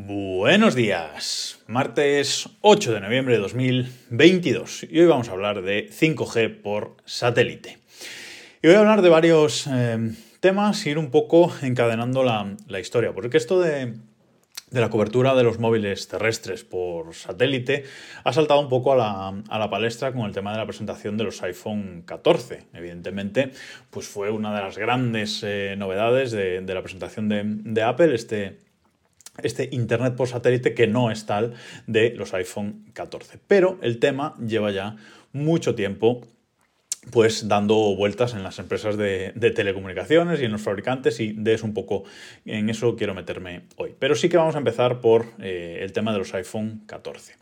Buenos días, martes 8 de noviembre de 2022 y hoy vamos a hablar de 5G por satélite. Y voy a hablar de varios eh, temas y ir un poco encadenando la, historia, porque esto de, la cobertura de los móviles terrestres por satélite ha saltado un poco a la, palestra con el tema de la presentación de los iPhone 14. Evidentemente, pues fue una de las grandes eh, novedades de, la presentación de, de Apple, este este Internet por satélite que no es tal de los iPhone 14. Pero el tema lleva ya mucho tiempo pues dando vueltas en las empresas de, telecomunicaciones y en los fabricantes y de eso un poco, en eso quiero meterme hoy. Pero sí que vamos a empezar por eh, el tema de los iPhone 14.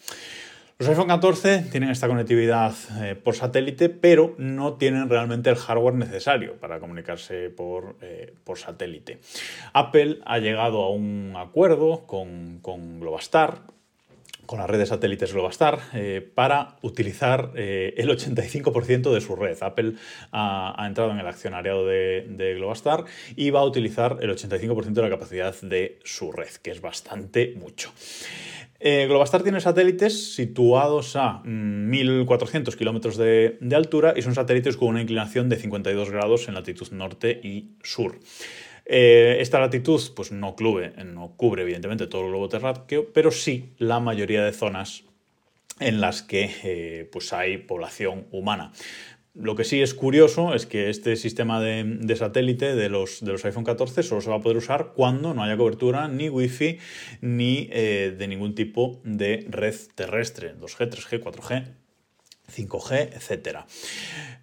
Los iPhone 14 tienen esta conectividad eh, por satélite, pero no tienen realmente el hardware necesario para comunicarse por, eh, satélite. Apple ha llegado a un acuerdo con, Globastar, con la red de satélites Globastar eh, para utilizar el 85% de su red. Apple ha, entrado en el accionariado de, de, Globastar y va a utilizar el 85% de la capacidad de su red, que es bastante mucho. Eh, Globastar tiene satélites situados a 1.400 mm, kilómetros de, altura y son satélites con una inclinación de 52 grados en latitud norte y sur. Eh, esta latitud pues, no, no cubre evidentemente todo el globo terráqueo, pero sí la mayoría de zonas en las que eh, pues hay población humana. Lo que sí es curioso es que este sistema de, satélite de los, de los, iPhone 14 solo se va a poder usar cuando no haya cobertura ni Wi-Fi ni eh, de ningún tipo de red terrestre, 2G, 3G, 4G, 5G, etc.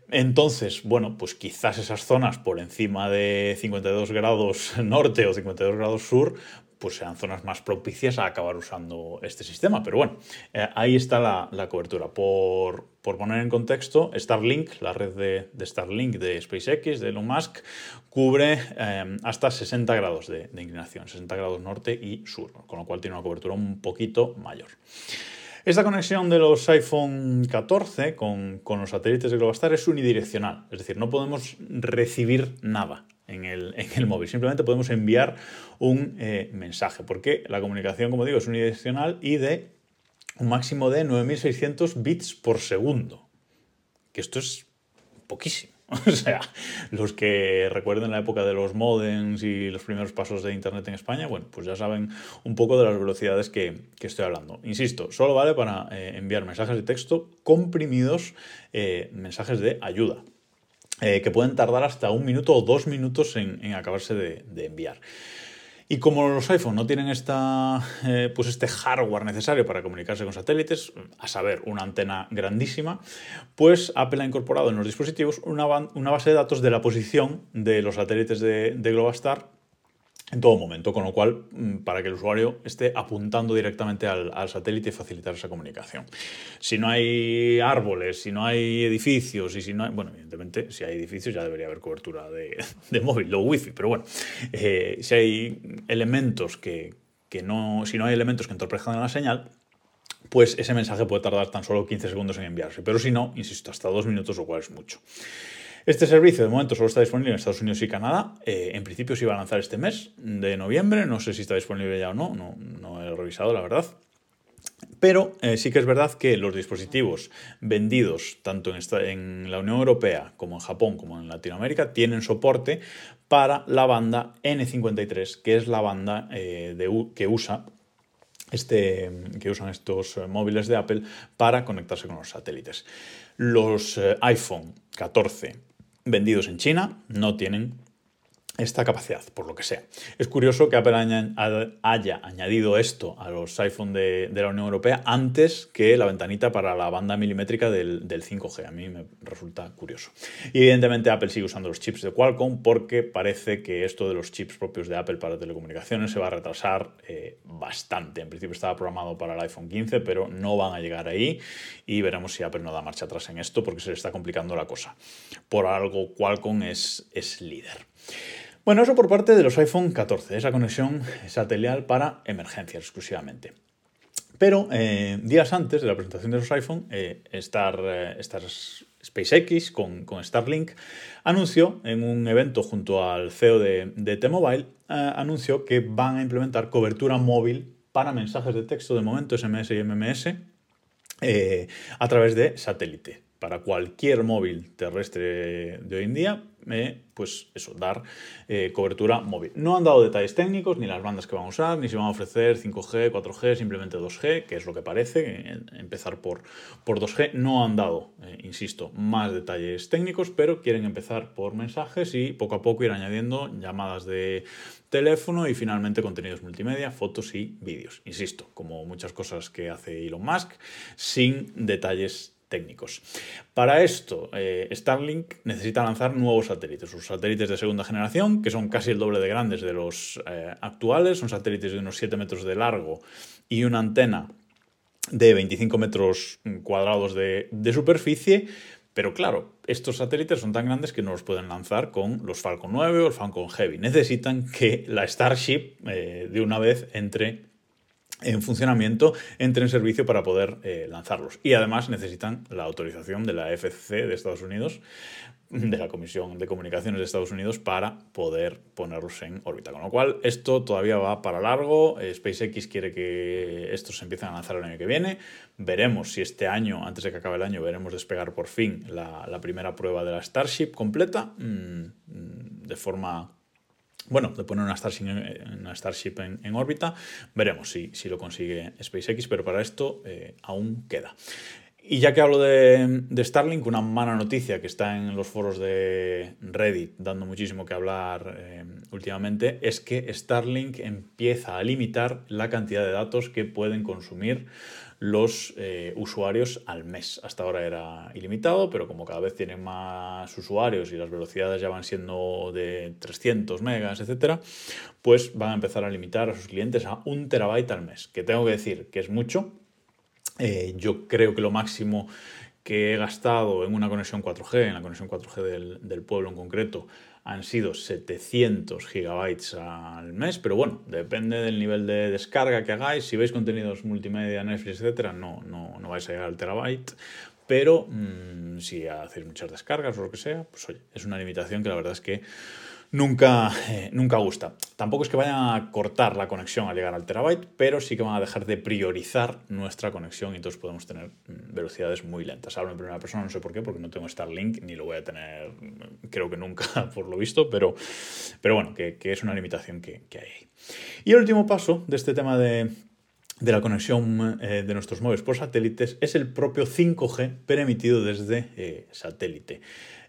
Entonces, bueno, pues quizás esas zonas por encima de 52 grados norte o 52 grados sur, pues sean zonas más propicias a acabar usando este sistema. Pero bueno, eh, ahí está la, cobertura. Por, poner en contexto, Starlink, la red de, Starlink de SpaceX, de Elon Musk, cubre eh, hasta 60 grados de, inclinación, 60 grados norte y sur, con lo cual tiene una cobertura un poquito mayor. Esta conexión de los iPhone 14 con, con, los satélites de Globastar es unidireccional, es decir, no podemos recibir nada en el, móvil. Simplemente podemos enviar un eh, mensaje, porque la comunicación, como digo, es unidireccional y de un máximo de 9600 bits por segundo. Que esto es poquísimo. O sea, los que recuerden la época de los modems y los primeros pasos de Internet en España, bueno, pues ya saben un poco de las velocidades que, estoy hablando. Insisto, solo vale para eh, enviar mensajes de texto comprimidos, eh, mensajes de ayuda. Eh, que pueden tardar hasta un minuto o dos minutos en, acabarse de, enviar. Y como los iPhone no tienen esta, eh, pues este hardware necesario para comunicarse con satélites, a saber, una antena grandísima, pues Apple ha incorporado en los dispositivos una, base de datos de la posición de los satélites de Globastar en todo momento, con lo cual, mm, para que el usuario esté apuntando directamente al, satélite y facilitar esa comunicación. Si no hay árboles, si no hay edificios y si no hay, bueno, evidentemente, si hay edificios ya debería haber cobertura de, móvil o wifi, pero bueno, eh, si hay elementos que, no, si no hay elementos que entorpezcan la señal, pues ese mensaje puede tardar tan solo 15 segundos en enviarse, pero si no, insisto, hasta dos minutos, lo cual es mucho. Este servicio de momento solo está disponible en Estados Unidos y Canadá. Eh, en principio se iba a lanzar este mes de noviembre. No sé si está disponible ya o no. No, he revisado, la verdad. Pero eh, sí que es verdad que los dispositivos vendidos tanto en, la Unión Europea como en Japón como en Latinoamérica tienen soporte para la banda N53, que es la banda eh, que usa este, que usan estos móviles de Apple para conectarse con los satélites. Los iPhone 14 vendidos en China no tienen esta capacidad, por lo que sea. Es curioso que Apple haya añadido esto a los iPhone de, la Unión Europea antes que la ventanita para la banda milimétrica del, 5G. A mí me resulta curioso. Y evidentemente Apple sigue usando los chips de Qualcomm porque parece que esto de los chips propios de Apple para telecomunicaciones se va a retrasar eh, bastante. En principio estaba programado para el iPhone 15, pero no van a llegar ahí y veremos si Apple no da marcha atrás en esto porque se le está complicando la cosa. Por algo Qualcomm es, es líder. Bueno, eso por parte de los iPhone 14, esa conexión satelital para emergencias exclusivamente. Pero eh, días antes de la presentación de los iPhone, eh, Star, eh, SpaceX con, Starlink anunció en un evento junto al CEO de, T-Mobile, anunció que van a implementar cobertura móvil para mensajes de texto de momento, SMS y MMS, eh, a través de satélite para cualquier móvil terrestre de hoy en día, pues eso, dar eh, cobertura móvil. No han dado detalles técnicos, ni las bandas que van a usar, ni si van a ofrecer 5G, 4G, simplemente 2G, que es lo que parece, empezar por, por 2G. No han dado, eh, insisto, más detalles técnicos, pero quieren empezar por mensajes y poco a poco ir añadiendo llamadas de teléfono y finalmente contenidos multimedia, fotos y vídeos. Insisto, como muchas cosas que hace Elon Musk, sin detalles técnicos. Para esto, eh, Starlink necesita lanzar nuevos satélites, sus satélites de segunda generación, que son casi el doble de grandes de los eh, actuales, son satélites de unos 7 metros de largo y una antena de 25 metros cuadrados de, superficie, pero claro, estos satélites son tan grandes que no los pueden lanzar con los Falcon 9 o el Falcon Heavy. Necesitan que la Starship eh, de una vez entre en funcionamiento entre en servicio para poder eh, lanzarlos. Y además necesitan la autorización de la FCC de Estados Unidos, de la Comisión de Comunicaciones de Estados Unidos, para poder ponerlos en órbita. Con lo cual, esto todavía va para largo. Eh, SpaceX quiere que estos se empiecen a lanzar el año que viene. Veremos si este año, antes de que acabe el año, veremos despegar por fin la, primera prueba de la Starship completa, mm, mm, de forma bueno, de poner una Starship, en, órbita. Veremos si, si, lo consigue SpaceX, pero para esto eh, aún queda. Y ya que hablo de, Starlink, una mala noticia que está en los foros de Reddit dando muchísimo que hablar eh, últimamente es que Starlink empieza a limitar la cantidad de datos que pueden consumir los eh, usuarios al mes. Hasta ahora era ilimitado, pero como cada vez tienen más usuarios y las velocidades ya van siendo de 300 megas, etcétera, pues van a empezar a limitar a sus clientes a un terabyte al mes. Que tengo que decir que es mucho. Eh, yo creo que lo máximo que he gastado en una conexión 4G, en la conexión 4G del pueblo en concreto, han sido 700 gigabytes al mes, pero bueno, depende del nivel de descarga que hagáis. Si veis contenidos multimedia, Netflix, etcétera, no, no, no vais a llegar al terabyte. Pero mm, si hacéis muchas descargas o lo que sea, pues oye, es una limitación que la verdad es que nunca, eh, nunca gusta. Tampoco es que vayan a cortar la conexión al llegar al terabyte, pero sí que van a dejar de priorizar nuestra conexión y entonces podemos tener mm, velocidades muy lentas. Hablo en primera persona, no sé por qué, porque no tengo Starlink ni lo voy a tener, mm, creo que nunca por lo visto, pero, pero bueno, que, es una limitación que, hay ahí. Y el último paso de este tema de la conexión eh, de nuestros móviles por satélites es el propio 5G permitido desde eh, satélite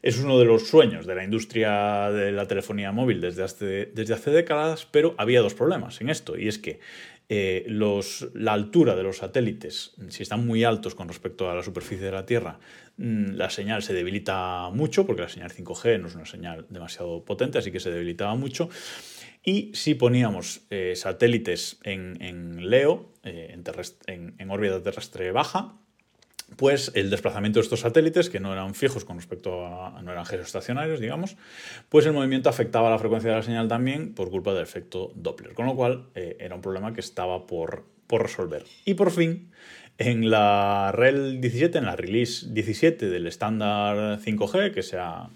es uno de los sueños de la industria de la telefonía móvil desde hace, desde hace décadas, pero había dos problemas en esto, y es que eh, los, la altura de los satélites, si están muy altos con respecto a la superficie de la Tierra, mm, la señal se debilita mucho, porque la señal 5G no es una señal demasiado potente, así que se debilitaba mucho. Y si poníamos satélites en, LEO, eh, en, órbita terrestre baja, pues el desplazamiento de estos satélites, que no eran fijos con respecto a, no eran geoestacionarios, digamos, pues el movimiento afectaba la frecuencia de la señal también por culpa del efecto Doppler, con lo cual eh, era un problema que estaba por, por resolver. Y por fin, en la REL 17, en la release 17 del estándar 5G, que se ha,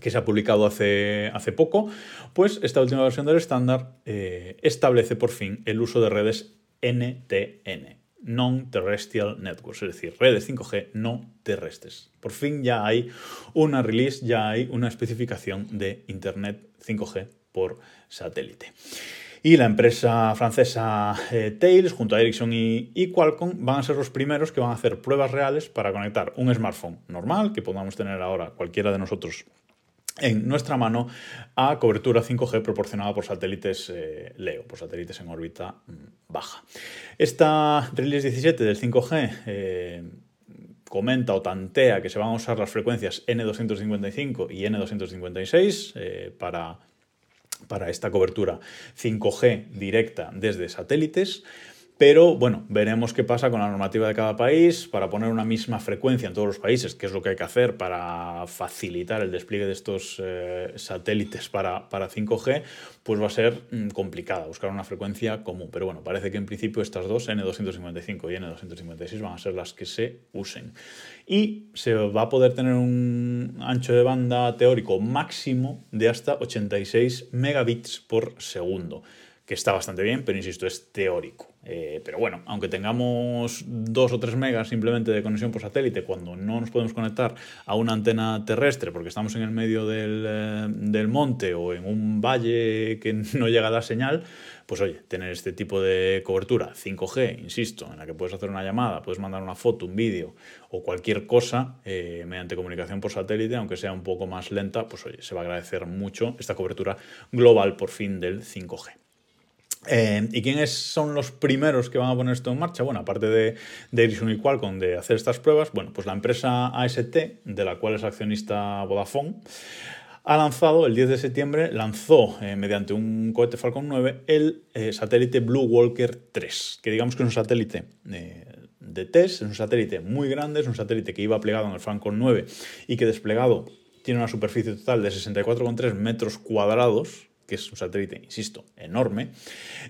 que se ha publicado hace, hace poco, pues esta última versión del estándar eh, establece por fin el uso de redes NTN, Non-Terrestrial Networks, es decir, redes 5G no terrestres. Por fin ya hay una release, ya hay una especificación de Internet 5G por satélite. Y la empresa francesa eh, Tails, junto a Ericsson y, Qualcomm, van a ser los primeros que van a hacer pruebas reales para conectar un smartphone normal, que podamos tener ahora cualquiera de nosotros en nuestra mano a cobertura 5G proporcionada por satélites eh, LEO, por satélites en órbita mm, baja. Esta release 17 del 5G eh, comenta o tantea que se van a usar las frecuencias N255 y N256 eh, para, para esta cobertura 5G directa desde satélites. Pero bueno, veremos qué pasa con la normativa de cada país para poner una misma frecuencia en todos los países, que es lo que hay que hacer para facilitar el despliegue de estos eh, satélites para, 5G, pues va a ser mm, complicada buscar una frecuencia común. Pero bueno, parece que en principio estas dos, N255 y N256, van a ser las que se usen. Y se va a poder tener un ancho de banda teórico máximo de hasta 86 megabits por segundo que está bastante bien, pero insisto, es teórico. Eh, pero bueno, aunque tengamos dos o tres megas simplemente de conexión por satélite, cuando no nos podemos conectar a una antena terrestre porque estamos en el medio del, eh, monte o en un valle que no llega a dar señal, pues oye, tener este tipo de cobertura 5G, insisto, en la que puedes hacer una llamada, puedes mandar una foto, un vídeo o cualquier cosa eh, mediante comunicación por satélite, aunque sea un poco más lenta, pues oye, se va a agradecer mucho esta cobertura global por fin del 5G. Eh, ¿Y quiénes son los primeros que van a poner esto en marcha? Bueno, aparte de, de Ericsson y Qualcomm de hacer estas pruebas, bueno, pues la empresa AST, de la cual es accionista Vodafone, ha lanzado, el 10 de septiembre, lanzó eh, mediante un cohete Falcon 9 el eh, satélite Blue Walker 3, que digamos que es un satélite de test, es un satélite muy grande, es un satélite que iba plegado en el Falcon 9 y que desplegado tiene una superficie total de 64,3 metros cuadrados, que es un satélite, insisto, enorme,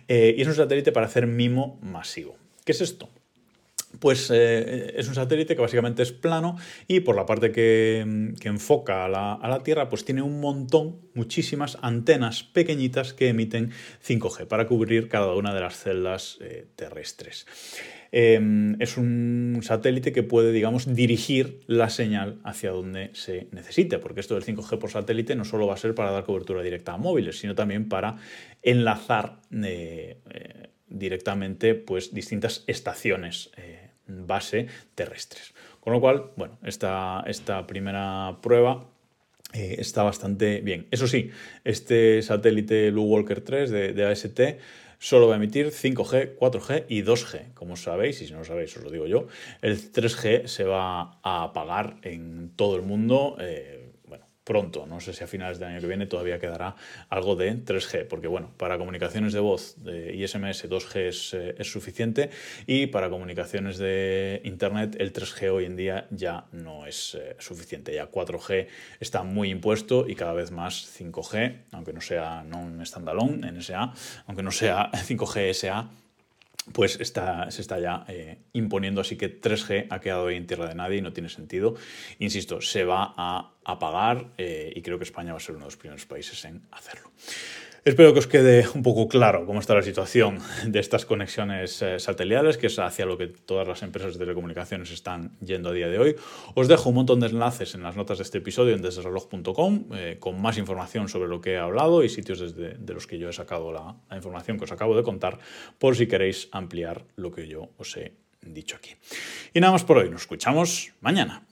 eh, y es un satélite para hacer mimo masivo. ¿Qué es esto? Pues eh, es un satélite que básicamente es plano y por la parte que, enfoca a la, Tierra, pues tiene un montón, muchísimas antenas pequeñitas que emiten 5G para cubrir cada una de las celdas eh, terrestres. Em, es un satélite que puede, digamos, dirigir la señal hacia donde se necesite, porque esto del 5G por satélite no solo va a ser para dar cobertura directa a móviles, sino también para enlazar eh, eh, directamente pues, distintas estaciones eh, base terrestres. Con lo cual, bueno, esta, esta primera prueba está bastante bien. Eso sí, este satélite Blue Walker 3 de, de AST solo va a emitir 5G, 4G y 2G. Como sabéis, y si no lo sabéis, os lo digo yo, el 3G se va a apagar en todo el mundo. Eh, pronto, no sé si a finales del año que viene todavía quedará algo de 3G, porque bueno, para comunicaciones de voz de ISMS 2G eh, es, suficiente y para comunicaciones de Internet el 3G hoy en día ya no es eh, suficiente, ya 4G está muy impuesto y cada vez más 5G, aunque no sea non-standalone, NSA, aunque no sea 5G SA, pues se está ya eh, imponiendo, así que 3G ha quedado en tierra de nadie y no tiene sentido. Insisto, se va a apagar eh, y creo que España va a ser uno de los primeros países en hacerlo. Espero que os quede un poco claro cómo está la situación de estas conexiones eh, satelitales, que es hacia lo que todas las empresas de telecomunicaciones están yendo a día de hoy. Os dejo un montón de enlaces en las notas de este episodio en desdereloj.com eh, con más información sobre lo que he hablado y sitios desde, de los que yo he sacado la, la información que os acabo de contar, por si queréis ampliar lo que yo os he dicho aquí. Y nada más por hoy, nos escuchamos mañana.